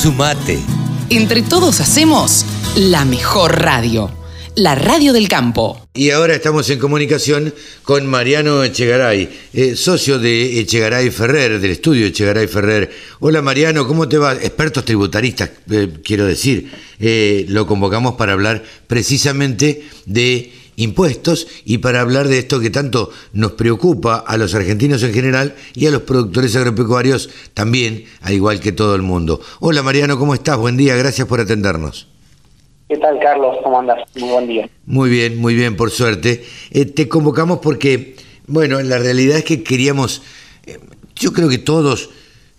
Sumate. Entre todos hacemos la mejor radio. La radio del campo. Y ahora estamos en comunicación con Mariano Echegaray, eh, socio de Echegaray Ferrer, del estudio Echegaray Ferrer. Hola Mariano, ¿cómo te va? Expertos tributaristas, eh, quiero decir. Eh, lo convocamos para hablar precisamente de impuestos y para hablar de esto que tanto nos preocupa a los argentinos en general y a los productores agropecuarios también, al igual que todo el mundo. Hola Mariano, ¿cómo estás? Buen día, gracias por atendernos. ¿Qué tal, Carlos? ¿Cómo andas? Muy buen día. Muy bien, muy bien, por suerte. Eh, te convocamos porque, bueno, la realidad es que queríamos, eh, yo creo que todos,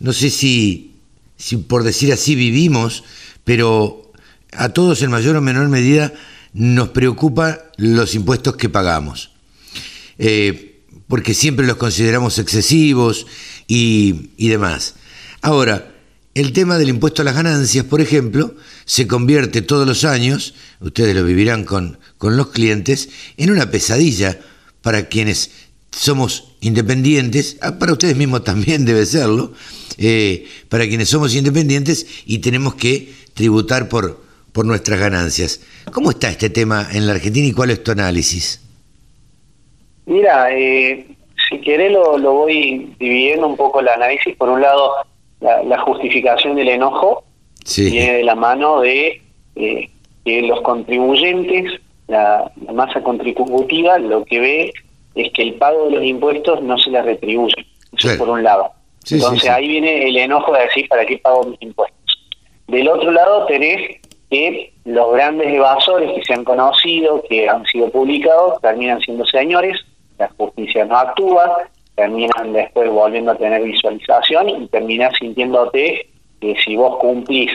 no sé si, si por decir así vivimos, pero a todos en mayor o menor medida nos preocupa los impuestos que pagamos. Eh, porque siempre los consideramos excesivos y, y demás. Ahora, el tema del impuesto a las ganancias, por ejemplo, se convierte todos los años, ustedes lo vivirán con, con los clientes, en una pesadilla para quienes somos independientes, ah, para ustedes mismos también debe serlo, eh, para quienes somos independientes y tenemos que tributar por, por nuestras ganancias. ¿Cómo está este tema en la Argentina y cuál es tu análisis? Mira, eh, si querés lo, lo voy dividiendo un poco el análisis. Por un lado, la, justificación del enojo viene de la mano de eh, que los contribuyentes, la, masa contributiva, lo que ve es que el pago de los impuestos no se les retribuye. Eso por un lado. Entonces ahí viene el enojo de decir, ¿para qué pago mis impuestos? Del otro lado tenés que los grandes evasores que se han conocido, que han sido publicados, terminan siendo señores, la justicia no actúa, terminan después volviendo a tener visualización y terminas sintiéndote que si vos cumplís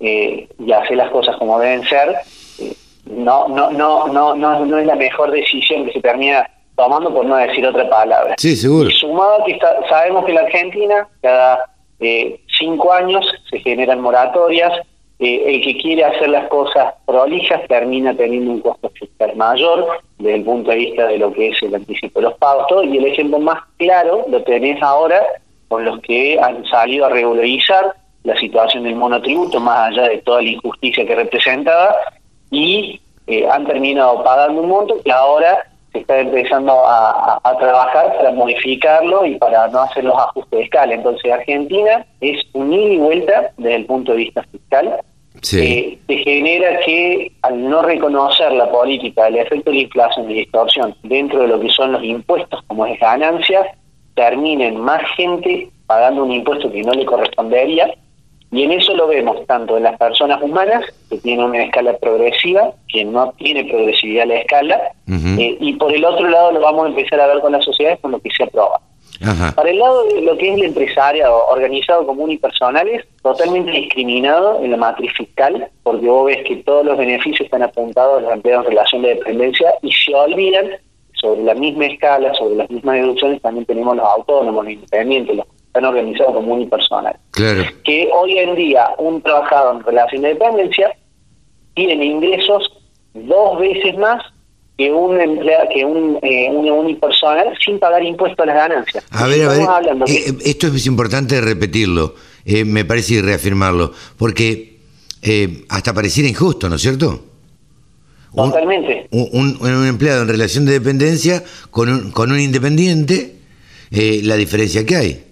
eh, y haces las cosas como deben ser, eh, no, no, no, no, no, no es la mejor decisión que se termina tomando por no decir otra palabra. Sí, seguro. Y sumado que sabemos que en la Argentina cada eh, cinco años se generan moratorias, el que quiere hacer las cosas prolijas termina teniendo un costo fiscal mayor desde el punto de vista de lo que es el anticipo de los pagos, y el ejemplo más claro lo tenés ahora con los que han salido a regularizar la situación del monotributo, más allá de toda la injusticia que representaba, y eh, han terminado pagando un monto que ahora se está empezando a, a, trabajar para modificarlo y para no hacer los ajustes de escala. Entonces Argentina es un ida y vuelta desde el punto de vista fiscal sí. se genera que al no reconocer la política del efecto de la inflación y distorsión dentro de lo que son los impuestos como es ganancias, terminen más gente pagando un impuesto que no le correspondería y en eso lo vemos tanto en las personas humanas, que tienen una escala progresiva, que no tiene progresividad la escala, eh, y por el otro lado lo vamos a empezar a ver con las sociedades con lo que se aprueba. Para el lado de lo que es el empresario organizado común y personales, totalmente discriminado en la matriz fiscal, porque vos ves que todos los beneficios están apuntados a los empleados en relación de dependencia y se olvidan sobre la misma escala, sobre las mismas deducciones, también tenemos los autónomos, los independientes, los están organizados como unipersonal. Claro. Que hoy en día un trabajador en relación de dependencia tiene ingresos dos veces más que un emplea, que un, eh, unipersonal sin pagar impuestos a las ganancias. A ver, a ver, eh, esto es importante repetirlo, eh, me parece y reafirmarlo, porque eh, hasta pareciera injusto, ¿no es cierto? Totalmente. Un, un, empleado en relación de dependencia con un, con un independiente, la diferencia que hay.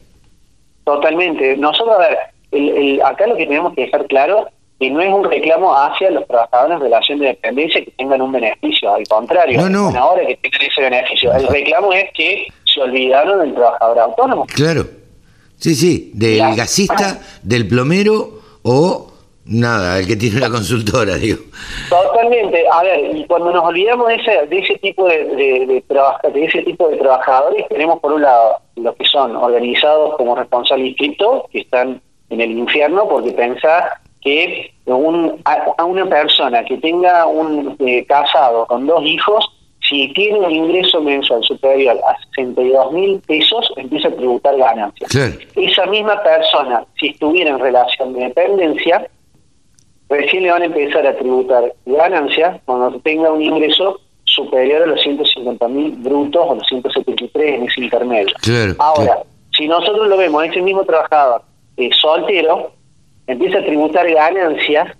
Totalmente. Nosotros, a ver, el, el, acá lo que tenemos que dejar claro y no es un reclamo hacia los trabajadores en relación de dependencia que tengan un beneficio, al contrario, no, no. ahora que tengan ese beneficio. El reclamo es que se olvidaron del trabajador autónomo. Claro, sí, sí, del gasista, del plomero o nada, el que tiene una consultora, digo. Totalmente, a ver, y cuando nos olvidamos de ese, de ese tipo de, de, de, ese tipo de trabajadores, tenemos por un lado los que son organizados como responsables inscritos, que están en el infierno porque pensás que un, a, una persona que tenga un eh, casado con dos hijos, si tiene un ingreso mensual superior a 62 mil pesos, empieza a tributar ganancias. Esa misma persona, si estuviera en relación de dependencia, recién le van a empezar a tributar ganancias cuando tenga un ingreso superior a los 150 mil brutos o los 173 en ese intermedio. Ahora, si nosotros lo vemos, ese mismo trabajador eh, soltero, empieza a tributar ganancias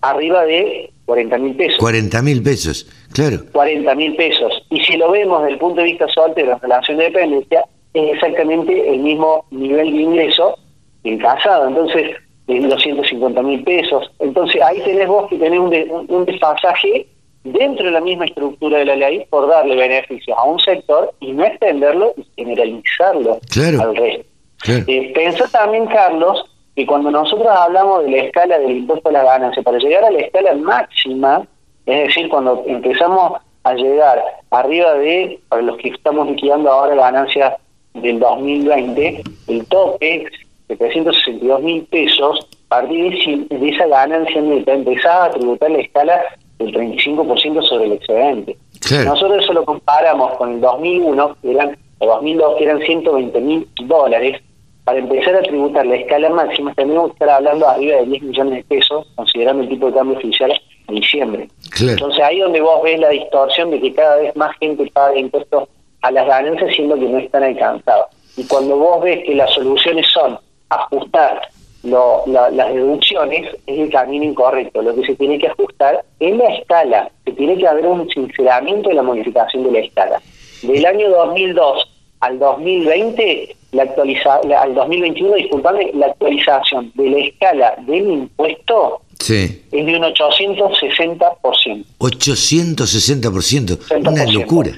arriba de 40 mil pesos. 40 mil pesos, claro. 40 mil pesos. Y si lo vemos desde el punto de vista soltero en relación de dependencia, es exactamente el mismo nivel de ingreso que el casado. Entonces, de 250 mil pesos. Entonces, ahí tenés vos que tenés un, un desfasaje dentro de la misma estructura de la ley por darle beneficios a un sector y no extenderlo y generalizarlo al resto. Eh, pensó también, Carlos, que cuando nosotros hablamos de la escala del impuesto a la ganancia, para llegar a la escala máxima, es decir, cuando empezamos a llegar arriba de, para los que estamos liquidando ahora ganancias del 2020, el tope de 362 mil pesos, a partir de, esa ganancia neta empezaba a tributar la escala del 35% sobre el excedente. Nosotros eso lo comparamos con el 2001, que eran, o 2002, que eran 120 mil dólares, para empezar a tributar la escala máxima tenemos que estar hablando arriba de 10 millones de pesos, considerando el tipo de cambio oficial en diciembre. Entonces ahí donde vos ves la distorsión de que cada vez más gente paga impuestos a las ganancias siendo que no están alcanzados. Y cuando vos ves que las soluciones son ajustar las deducciones, es el camino incorrecto. Lo que se tiene que ajustar es la escala. Se tiene que haber un sinceramiento de la modificación de la escala. Del año 2002 al 2020 la actualiza, al 2021, disculpame, la actualización de la escala del impuesto sí. es de un 860%. 860%, una locura.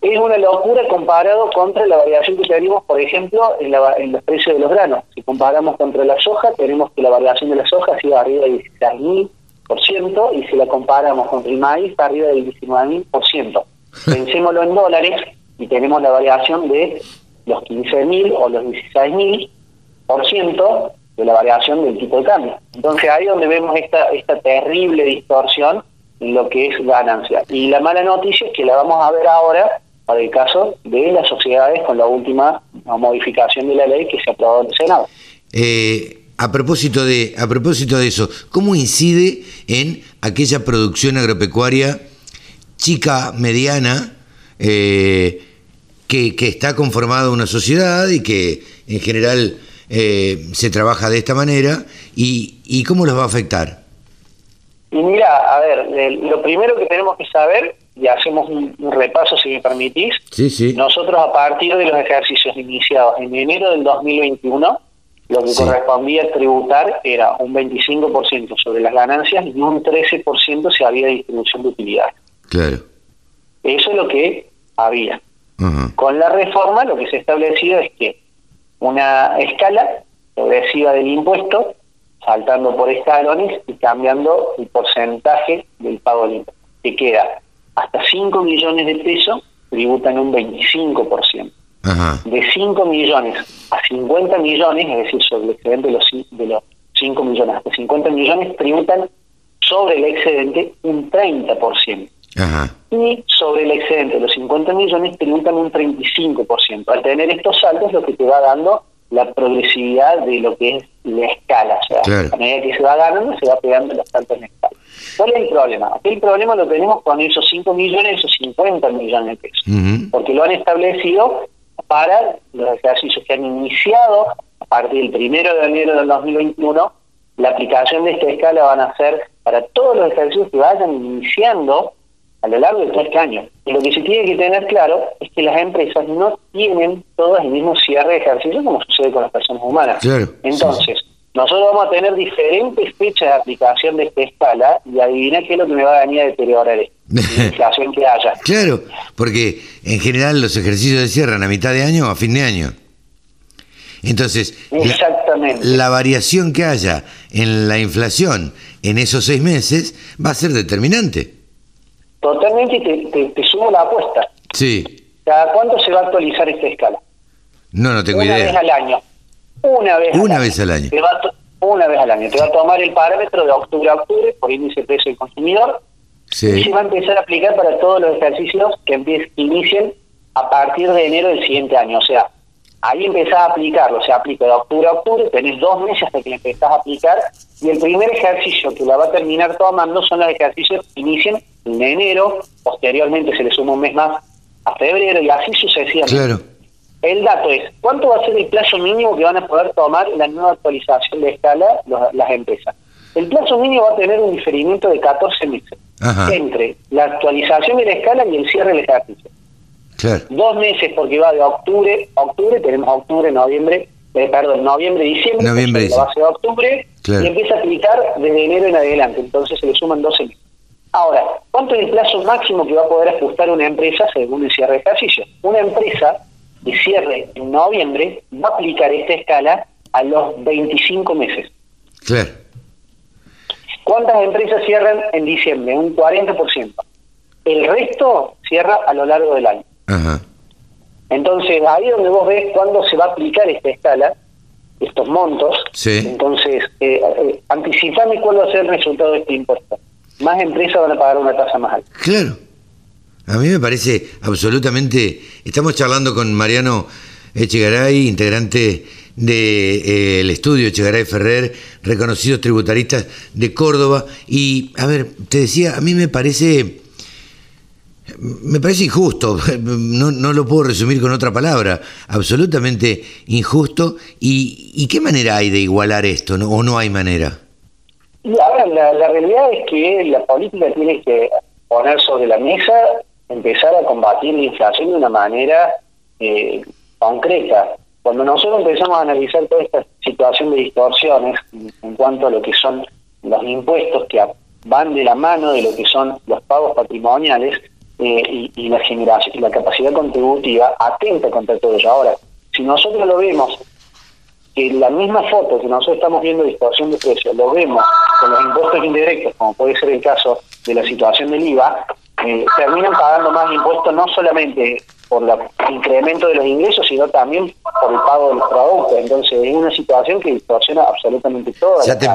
Es una locura comparado contra la variación que tenemos, por ejemplo, en, la, en los precios de los granos. Si comparamos contra la soja, tenemos que la variación de la soja ha sido arriba del 16.000%, y si la comparamos contra el maíz, está arriba del 19.000%. Pensémoslo en dólares, y tenemos la variación de los 15.000 o los 16.000 por ciento de la variación del tipo de cambio. Entonces ahí es donde vemos esta, esta terrible distorsión en lo que es ganancia. Y la mala noticia es que la vamos a ver ahora para el caso de las sociedades con la última modificación de la ley que se aprobó en el Senado. Eh, a propósito de a propósito de eso, ¿cómo incide en aquella producción agropecuaria chica, mediana, eh, que, está conformada una sociedad y que en general eh, se trabaja de esta manera y, y cómo los va a afectar. Y mira, a ver, lo primero que tenemos que saber, y hacemos un, repaso si me permitís, nosotros a partir de los ejercicios iniciados en enero del 2021, lo que correspondía tributar era un 25% sobre las ganancias y un 13% si había distribución de utilidades. Claro. Eso es lo que había. Con la reforma lo que se ha establecido es que una escala progresiva del impuesto, saltando por escalones y cambiando el porcentaje del pago del impuesto, que queda hasta 5 millones de pesos, tributan un 25%. De 5 millones a 50 millones, es decir, sobre el excedente de los, de los 5 millones hasta 50 millones, tributan sobre el excedente un 30%. Y sobre el excedente de los 50 millones tributan un 35%. Al tener estos saltos, lo que te va dando la progresividad de lo que es la escala. O sea, a medida que se va ganando, se va pegando los saltos en escala. ¿Cuál es el problema? Aquí el problema lo tenemos con esos 5 millones, esos 50 millones de pesos. Porque lo han establecido para los ejercicios que han iniciado a partir del primero de enero del 2021. La aplicación de esta escala van a ser para todos los ejercicios que vayan iniciando a lo largo de todo este año. Y lo que se tiene que tener claro es que las empresas no tienen todas el mismo cierre de ejercicio como sucede con las personas humanas. Entonces, nosotros vamos a tener diferentes fechas de aplicación de esta escala y adivina qué es lo que me va a venir a deteriorar la inflación que haya. Claro, porque en general los ejercicios se cierran a mitad de año o a fin de año. Entonces, Exactamente. la variación que haya en la inflación en esos seis meses va a ser determinante. Totalmente, te, te, sumo la apuesta. Sí. ¿Cada cuánto se va a actualizar esta escala? No, no tengo idea. Una vez al año. Una vez Una al vez año. al año. una vez al año. Te va a tomar el parámetro de octubre a octubre por índice de precio del consumidor. Sí. Y se va a empezar a aplicar para todos los ejercicios que, que inicien a partir de enero del siguiente año. O sea, ahí empezás a aplicarlo, se aplica de octubre a octubre, tenés dos meses hasta que le empezás a aplicar, y el primer ejercicio que la va a terminar tomando son los ejercicios que inician en enero, posteriormente se le suma un mes más a febrero y así sucesivamente. Claro. el dato es, ¿cuánto va a ser el plazo mínimo que van a poder tomar la nueva actualización de escala las empresas? El plazo mínimo va a tener un diferimiento de 14 meses entre la actualización de la escala y el cierre del ejercicio. Dos meses porque va de octubre, octubre tenemos octubre, noviembre, eh, perdón, noviembre, diciembre, noviembre, la base de octubre, y empieza a aplicar desde enero en adelante, entonces se le suman 12 meses. Ahora, ¿cuánto es el plazo máximo que va a poder ajustar una empresa según el cierre de ejercicio? Una empresa de cierre en noviembre va a aplicar esta escala a los 25 meses. Claro. ¿Cuántas empresas cierran en diciembre? Un 40%. El resto cierra a lo largo del año. Ajá. Entonces, ahí donde vos ves cuándo se va a aplicar esta escala, estos montos, sí. entonces, eh, eh, anticipame cuál va a ser el resultado de este impuesto. Más empresas van a pagar una tasa más alta. Claro. A mí me parece absolutamente... Estamos charlando con Mariano Echegaray, integrante del de, eh, estudio Echegaray Ferrer, reconocidos tributaristas de Córdoba. Y, a ver, te decía, a mí me parece me parece injusto, no, no, lo puedo resumir con otra palabra, absolutamente injusto. ¿Y, qué manera hay de igualar esto, o no hay manera? La, la, realidad es que la política tiene que poner sobre la mesa, empezar a combatir la inflación de una manera eh, concreta. Cuando nosotros empezamos a analizar toda esta situación de distorsiones en cuanto a lo que son los impuestos que van de la mano de lo que son los pagos patrimoniales, eh, y, la generación y la capacidad contributiva atenta contra todo ello. Ahora, si nosotros lo vemos, que la misma foto que nosotros estamos viendo de distorsión de precios, lo vemos con los impuestos indirectos, como puede ser el caso de la situación del IVA, eh, terminan pagando más impuestos no solamente por el incremento de los ingresos, sino también por el pago de los productos. Entonces, es una situación que distorsiona absolutamente todo. Ya, te,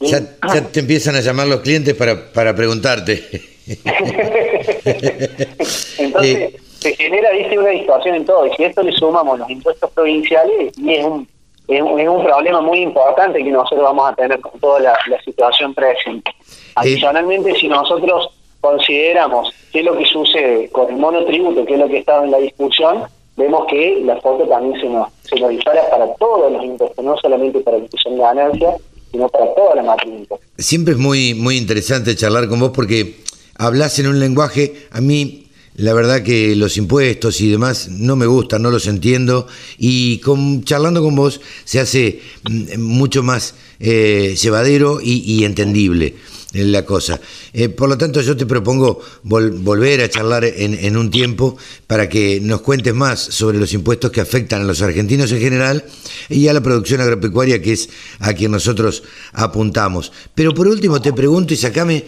ya, ya te empiezan a llamar los clientes para, para preguntarte. Entonces, se genera, dice, una distorsión en todo. Y si esto le sumamos los impuestos provinciales, y es un, es un, problema muy importante que nosotros vamos a tener con toda la, situación presente. Adicionalmente, si nosotros consideramos qué es lo que sucede con el monotributo, qué es lo que está en la discusión, vemos que la foto también se nos, se nos dispara para todos los impuestos, no solamente para los que son ganancias, sino para toda la matriz. Siempre es muy, muy interesante charlar con vos porque hablas en un lenguaje, a mí la verdad que los impuestos y demás no me gustan, no los entiendo y charlando con vos se hace mm, mucho más eh, llevadero y, entendible eh, la cosa. Eh, por lo tanto, yo te propongo volver a charlar en, en, un tiempo para que nos cuentes más sobre los impuestos que afectan a los argentinos en general y a la producción agropecuaria, que es a quien nosotros apuntamos. Pero por último, te pregunto y sacame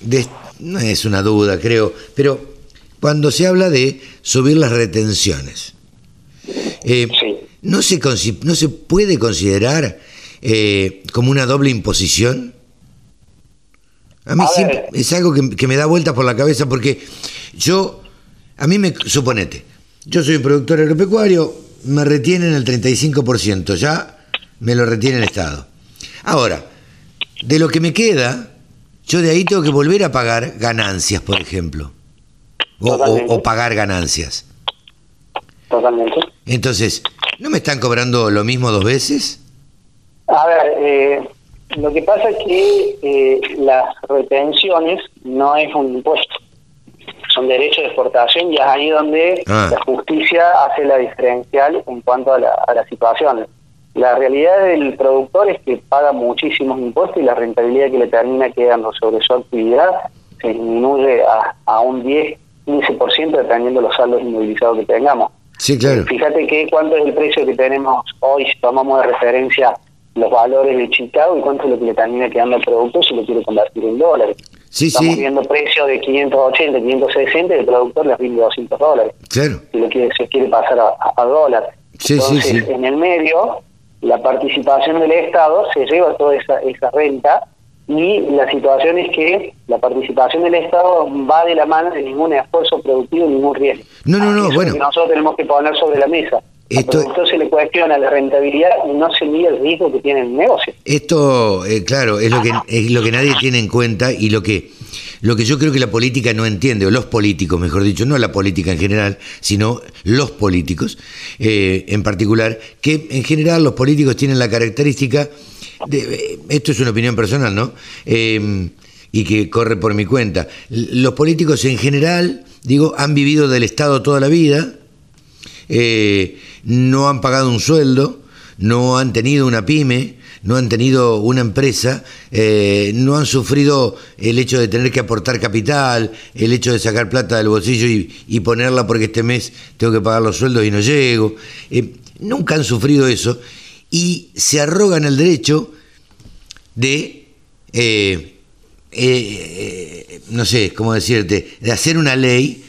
de no es una duda, creo, pero cuando se habla de subir las retenciones, eh, ¿no, se, ¿no se puede considerar eh, como una doble imposición? A mí siempre, es algo que, me da vueltas por la cabeza porque yo, a mí me, suponete, yo soy un productor agropecuario, me retienen el 35%, ya me lo retiene el Estado. Ahora, de lo que me queda, yo de ahí tengo que volver a pagar ganancias, por ejemplo. O, pagar ganancias. Totalmente. Entonces, ¿no me están cobrando lo mismo dos veces? A ver, eh, lo que pasa es que eh, las retenciones no es un impuesto, son derechos de exportación y es ahí donde ah. la justicia hace la diferencial en cuanto a la, a la situación. La realidad del productor es que paga muchísimos impuestos y la rentabilidad que le termina quedando sobre su actividad se disminuye a, un 10, 15% dependiendo de los saldos inmovilizados que tengamos. Sí, claro. Fíjate que cuánto es el precio que tenemos hoy si tomamos de referencia los valores de Chicago y cuánto es lo que le termina quedando al productor si lo quiere convertir en dólares. Sí, Estamos viendo precios de 580, 560 y el productor le rinde 200 dólares. Claro. Si lo quiere, se quiere pasar a, a, dólar. Sí, sí, sí. en el medio la participación del Estado se lleva toda esa, esa renta y la situación es que la participación del Estado va de la mano de ningún esfuerzo productivo, ningún riesgo. No, no, no, bueno. nosotros tenemos que poner sobre la mesa. Esto, Al se le cuestiona la rentabilidad y no se mide el riesgo que tiene el negocio. Esto, eh, claro, es lo que es lo que nadie tiene en cuenta y lo que lo que yo creo que la política no entiende, o los políticos, mejor dicho, no la política en general, sino los políticos eh, en particular, que en general los políticos tienen la característica, de, esto es una opinión personal, ¿no? Eh, y que corre por mi cuenta. Los políticos en general, digo, han vivido del Estado toda la vida, eh, no han pagado un sueldo, no han tenido una pyme, no han tenido una empresa, eh, no han sufrido el hecho de tener que aportar capital, el hecho de sacar plata del bolsillo y, ponerla porque este mes tengo que pagar los sueldos y no llego. Eh, nunca han sufrido eso y se arrogan el derecho de, eh, no sé cómo decirte, de hacer una ley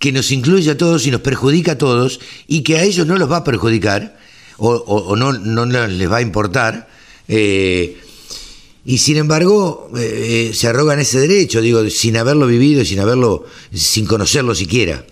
que nos incluya a todos y nos perjudica a todos y que a ellos no los va a perjudicar o, no, no, les va a importar. Eh, y sin embargo, eh, se arrogan ese derecho, digo, sin haberlo vivido, sin haberlo, sin conocerlo siquiera.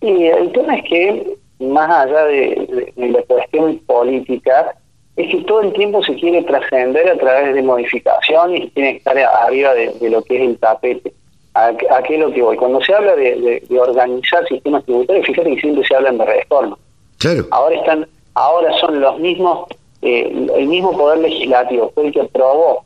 Y el tema es que, más allá de, la cuestión política, es que todo el tiempo se quiere trascender a través de modificaciones y tiene que estar arriba de, lo que es el tapete. ¿A, qué es lo que voy? Cuando se habla de, organizar sistemas tributarios, fíjate que siempre se hablan de reforma. Claro. Ahora están ahora son los mismos, eh, el mismo poder legislativo, fue el que aprobó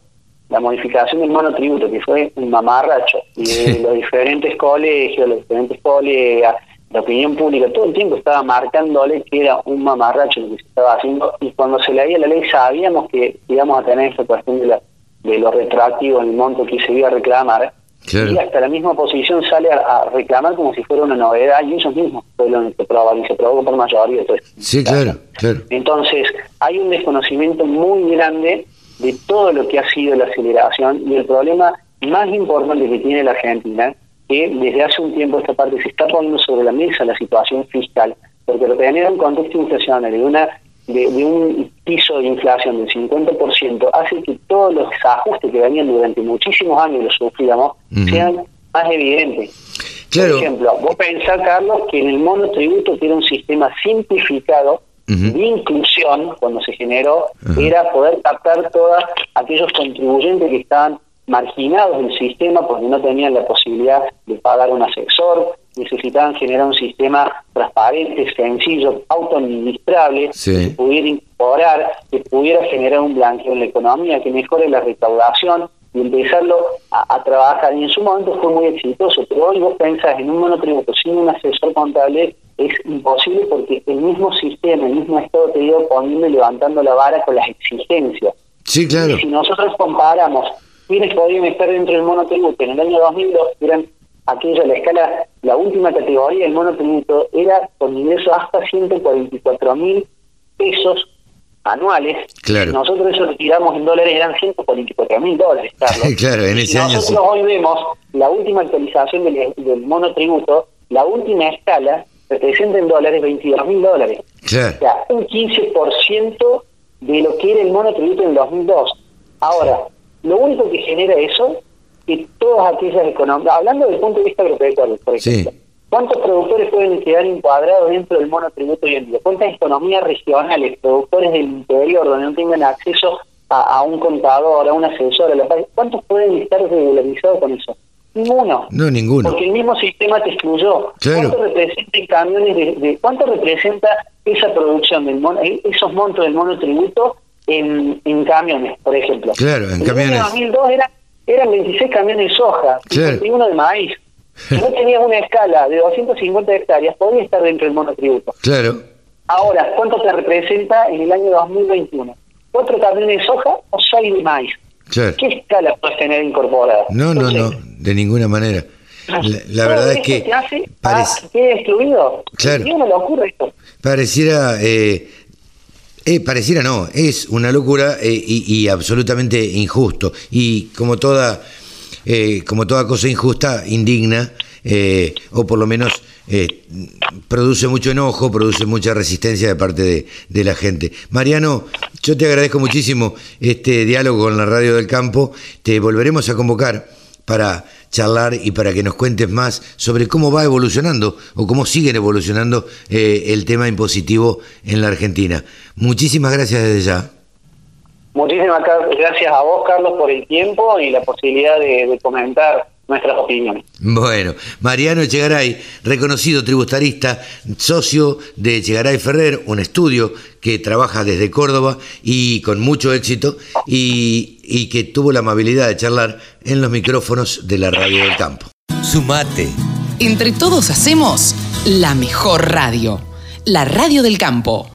la modificación del monotributo, que fue un mamarracho, y los diferentes colegios, los diferentes colegas, la opinión pública, todo el tiempo estaba marcándole que era un mamarracho lo que se estaba haciendo, y cuando se leía la ley sabíamos que íbamos a tener esta cuestión de, la, de lo retroactivo en el monto que se iba a reclamar, y hasta la misma oposición sale a, reclamar como si fuera una novedad y ellos mismos fue lo que y se probó por mayoría. Entonces, sí, claro, claro. Entonces, hay un desconocimiento muy grande de todo lo que ha sido la aceleración y el problema más importante que tiene la Argentina, que desde hace un tiempo esta parte se está poniendo sobre la mesa la situación fiscal, porque lo que genera un contexto inflacionario de una de, un piso de inflación del 50% hace que todos los ajustes que venían durante muchísimos años los sufríamos sean más evidentes. Por ejemplo, vos pensás, Carlos, que en el monotributo, que era un sistema simplificado de inclusión, cuando se generó, era poder captar todos aquellos contribuyentes que estaban marginados del sistema porque no tenían la posibilidad de pagar un asesor, necesitaban generar un sistema transparente, sencillo, autoadministrable, que pudiera incorporar, que pudiera generar un blanqueo en la economía, que mejore la recaudación y empezarlo a, trabajar. Y en su momento fue muy exitoso, pero hoy vos pensás en un monotributo sin un asesor contable es imposible porque el mismo sistema, el mismo Estado te iba poniendo y levantando la vara con las exigencias. Sí, claro. Y si nosotros comparamos quiénes podían estar dentro del monotributo en el año 2002, eran aquella, la escala, la última categoría del monotributo era con ingresos hasta 144 mil pesos anuales. Claro. nosotros eso lo tiramos en dólares, eran 144 mil dólares. claro, en ese año Nosotros hoy vemos la última actualización del, del monotributo, la última escala representa en dólares 22 mil dólares. Claro. O sea, un 15% de lo que era el monotributo en 2002. Ahora, lo único que genera eso que todas aquellas economías, hablando desde el punto de vista agropecuario, por ejemplo, ¿cuántos productores pueden quedar encuadrados dentro del monotributo hoy en día? ¿Cuántas economías regionales, productores del interior, donde no tengan acceso a, un contador, a un asesor, a la ¿cuántos pueden estar regularizados con eso? Ninguno. No, ninguno. Porque el mismo sistema te excluyó. ¿Cuánto representa en camiones de, cuánto representa esa producción del mono, esos montos del monotributo en, en camiones, por ejemplo? Claro, en camiones. En 2002 era eran 26 camiones de soja y uno de maíz. Si no tenías una escala de 250 hectáreas, podía estar dentro del monotributo. Claro. Ahora, ¿cuánto te representa en el año 2021? ¿Cuatro camiones de soja o seis de maíz? Claro. ¿Qué escala puedes tener incorporada? No, no, no, de ninguna manera. La, verdad es que... hace quede excluido. Claro. no le ocurre esto? Pareciera... Eh, eh, pareciera no, es una locura eh, y, absolutamente injusto. Y como toda, eh, como toda cosa injusta, indigna, o por lo menos produce mucho enojo, produce mucha resistencia de parte de, de, la gente. Mariano, yo te agradezco muchísimo este diálogo con la Radio del Campo. Te volveremos a convocar para charlar y para que nos cuentes más sobre cómo va evolucionando o cómo siguen evolucionando eh, el tema impositivo en la Argentina. Muchísimas gracias desde ya. Muchísimas gracias a vos, Carlos, por el tiempo y la posibilidad de, comentar nuestras opiniones. Bueno, Mariano Echegaray, reconocido tributarista, socio de Echegaray Ferrer, un estudio que trabaja desde Córdoba y con mucho éxito y, y que tuvo la amabilidad de charlar en los micrófonos de la radio del campo. Sumate. Entre todos hacemos la mejor radio, la radio del campo.